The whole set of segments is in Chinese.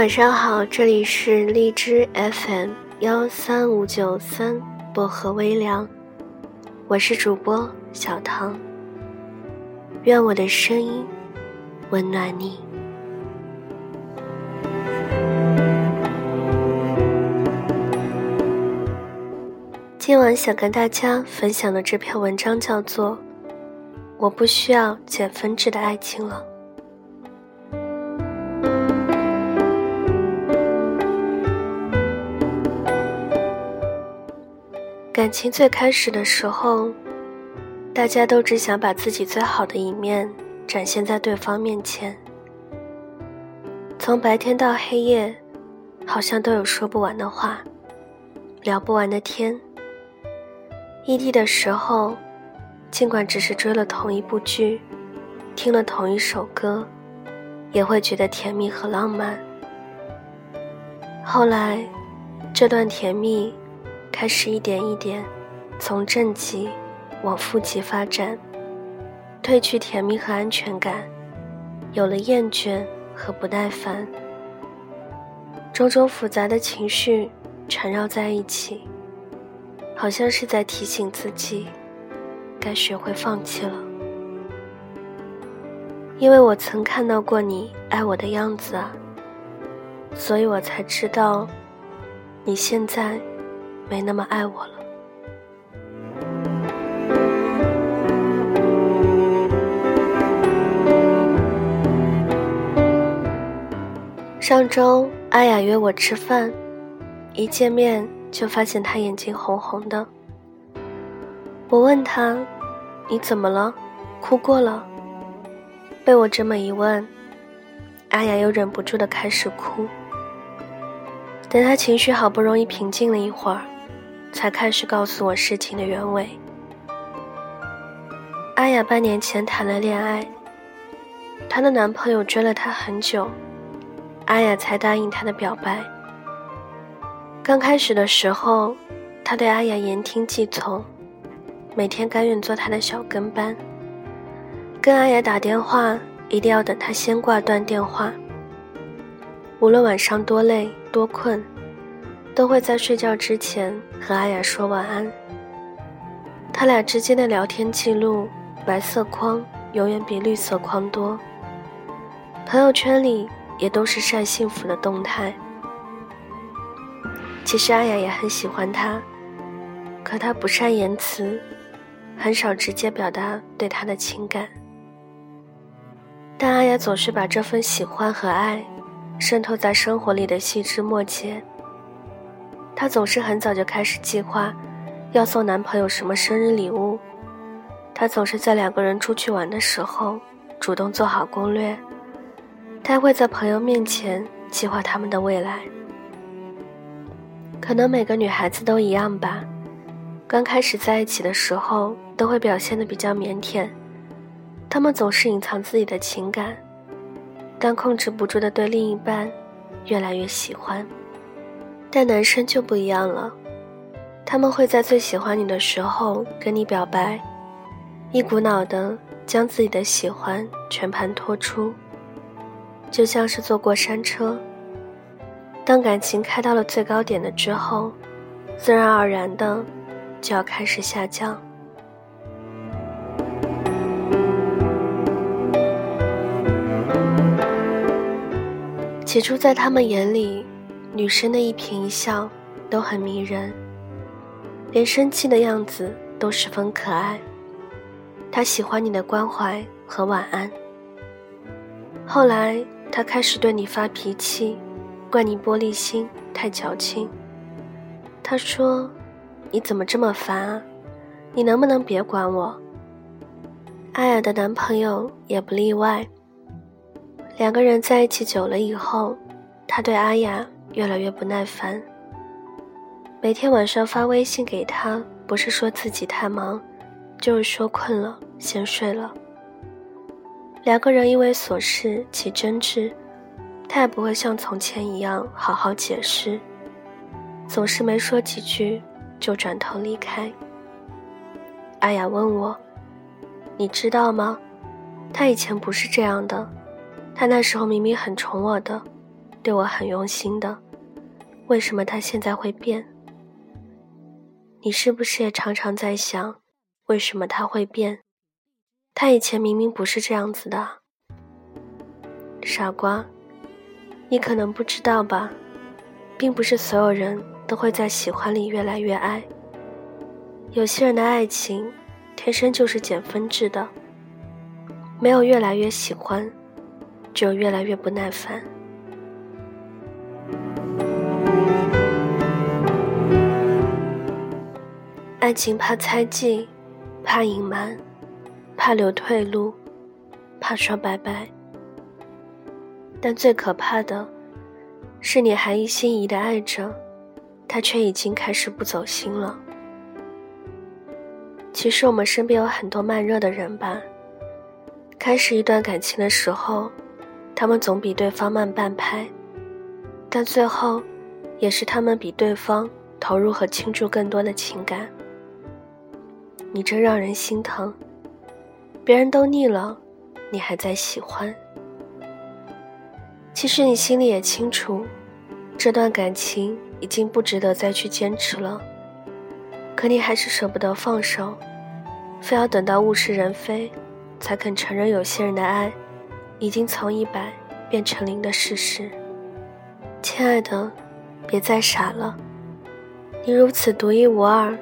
晚上好，这里是荔枝 FM 幺三五九三薄荷微凉，我是主播小唐。愿我的声音温暖你。今晚想跟大家分享的这篇文章叫做《我不需要减分制的爱情了》。感情最开始的时候，大家都只想把自己最好的一面展现在对方面前。从白天到黑夜，好像都有说不完的话，聊不完的天。异地的时候，尽管只是追了同一部剧，听了同一首歌，也会觉得甜蜜和浪漫。后来，这段甜蜜。开始一点一点，从正极往负极发展，褪去甜蜜和安全感，有了厌倦和不耐烦，种种复杂的情绪缠绕在一起，好像是在提醒自己，该学会放弃了。因为我曾看到过你爱我的样子啊，所以我才知道，你现在。没那么爱我了。上周阿雅约我吃饭，一见面就发现她眼睛红红的。我问她：“你怎么了？哭过了？”被我这么一问，阿雅又忍不住的开始哭。等她情绪好不容易平静了一会儿。才开始告诉我事情的原委。阿雅半年前谈了恋爱，她的男朋友追了她很久，阿雅才答应他的表白。刚开始的时候，他对阿雅言听计从，每天甘愿做她的小跟班，跟阿雅打电话一定要等她先挂断电话，无论晚上多累多困。都会在睡觉之前和阿雅说晚安。他俩之间的聊天记录，白色框永远比绿色框多。朋友圈里也都是晒幸福的动态。其实阿雅也很喜欢他，可他不善言辞，很少直接表达对他的情感。但阿雅总是把这份喜欢和爱，渗透在生活里的细枝末节。她总是很早就开始计划，要送男朋友什么生日礼物。她总是在两个人出去玩的时候，主动做好攻略。她会在朋友面前计划他们的未来。可能每个女孩子都一样吧，刚开始在一起的时候，都会表现的比较腼腆。她们总是隐藏自己的情感，但控制不住的对另一半越来越喜欢。但男生就不一样了，他们会在最喜欢你的时候跟你表白，一股脑的将自己的喜欢全盘托出，就像是坐过山车。当感情开到了最高点的之后，自然而然的就要开始下降。起初在他们眼里。女生的一颦一笑都很迷人，连生气的样子都十分可爱。她喜欢你的关怀和晚安。后来，她开始对你发脾气，怪你玻璃心太矫情。她说：“你怎么这么烦啊？你能不能别管我？”阿雅的男朋友也不例外。两个人在一起久了以后，他对阿雅。越来越不耐烦。每天晚上发微信给他，不是说自己太忙，就是说困了，先睡了。两个人因为琐事起争执，他也不会像从前一样好好解释，总是没说几句就转头离开。阿雅问我：“你知道吗？他以前不是这样的，他那时候明明很宠我的。”对我很用心的，为什么他现在会变？你是不是也常常在想，为什么他会变？他以前明明不是这样子的。傻瓜，你可能不知道吧，并不是所有人都会在喜欢里越来越爱。有些人的爱情，天生就是减分制的，没有越来越喜欢，只有越来越不耐烦。爱情怕猜忌，怕隐瞒，怕留退路，怕说拜拜。但最可怕的，是你还一心一意的爱着，他却已经开始不走心了。其实我们身边有很多慢热的人吧。开始一段感情的时候，他们总比对方慢半拍，但最后，也是他们比对方投入和倾注更多的情感。你真让人心疼，别人都腻了，你还在喜欢。其实你心里也清楚，这段感情已经不值得再去坚持了，可你还是舍不得放手，非要等到物是人非，才肯承认有些人的爱，已经从一百变成零的事实。亲爱的，别再傻了，你如此独一无二。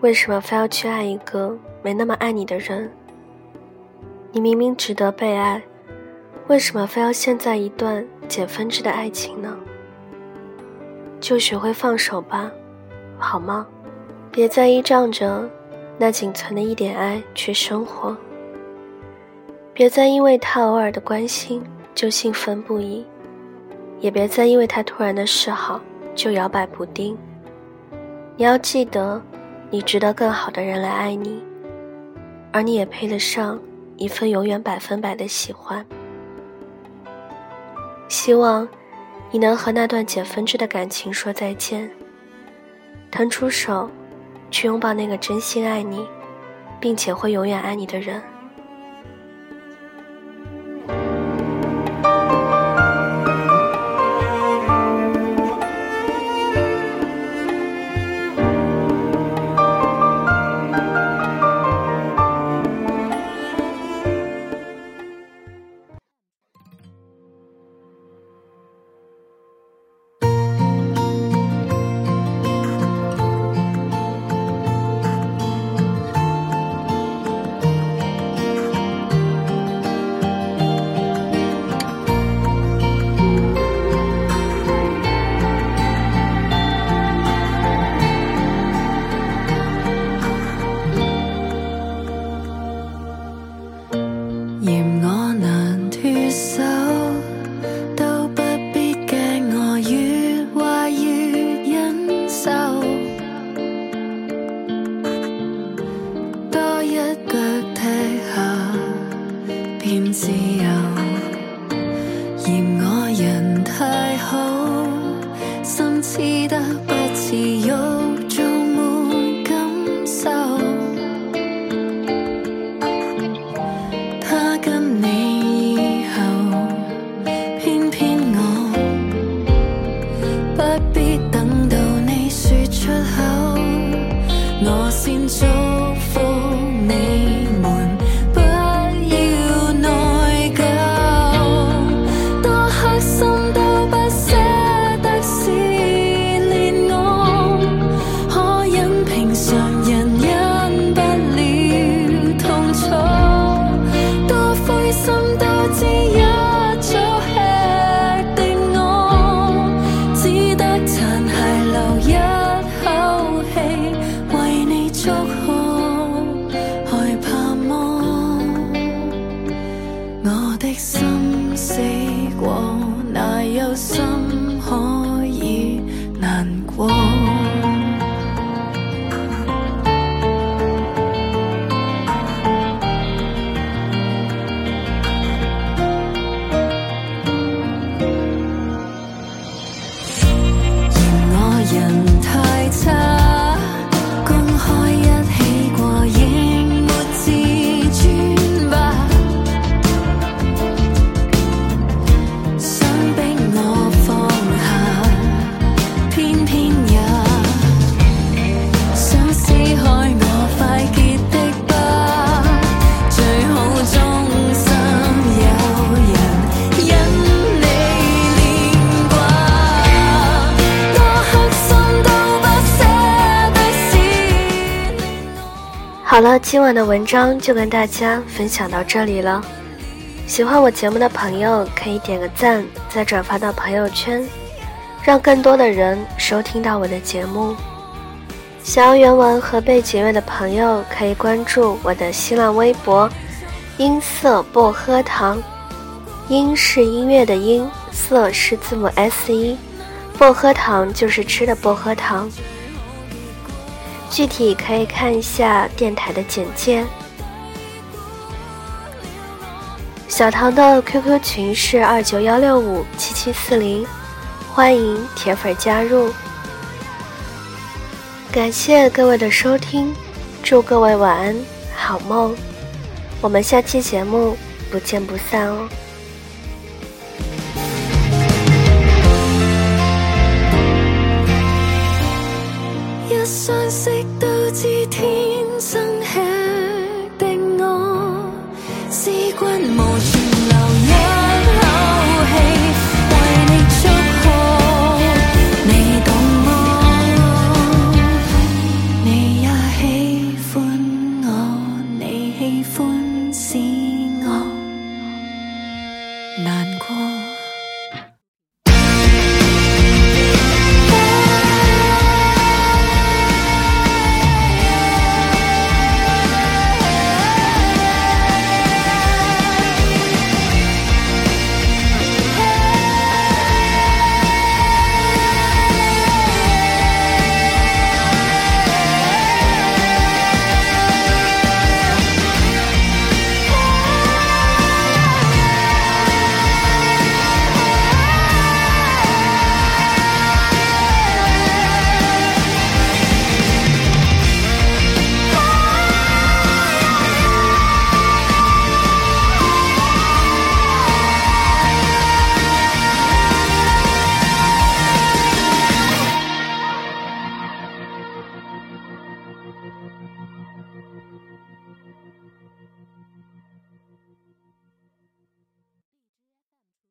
为什么非要去爱一个没那么爱你的人？你明明值得被爱，为什么非要陷在一段减分制的爱情呢？就学会放手吧，好吗？别再依仗着那仅存的一点爱去生活。别再因为他偶尔的关心就兴奋不已，也别再因为他突然的示好就摇摆不定。你要记得。你值得更好的人来爱你，而你也配得上一份永远百分百的喜欢。希望你能和那段减分制的感情说再见，腾出手，去拥抱那个真心爱你，并且会永远爱你的人。好了，今晚的文章就跟大家分享到这里了。喜欢我节目的朋友可以点个赞，再转发到朋友圈，让更多的人收听到我的节目。想要原文和背景乐的朋友可以关注我的新浪微博“音色薄荷糖”，音是音乐的音，色是字母 S 一，薄荷糖就是吃的薄荷糖。具体可以看一下电台的简介。小唐的 QQ 群是二九幺六五七七四零，欢迎铁粉加入。感谢各位的收听，祝各位晚安，好梦。我们下期节目不见不散哦。相识都知天生气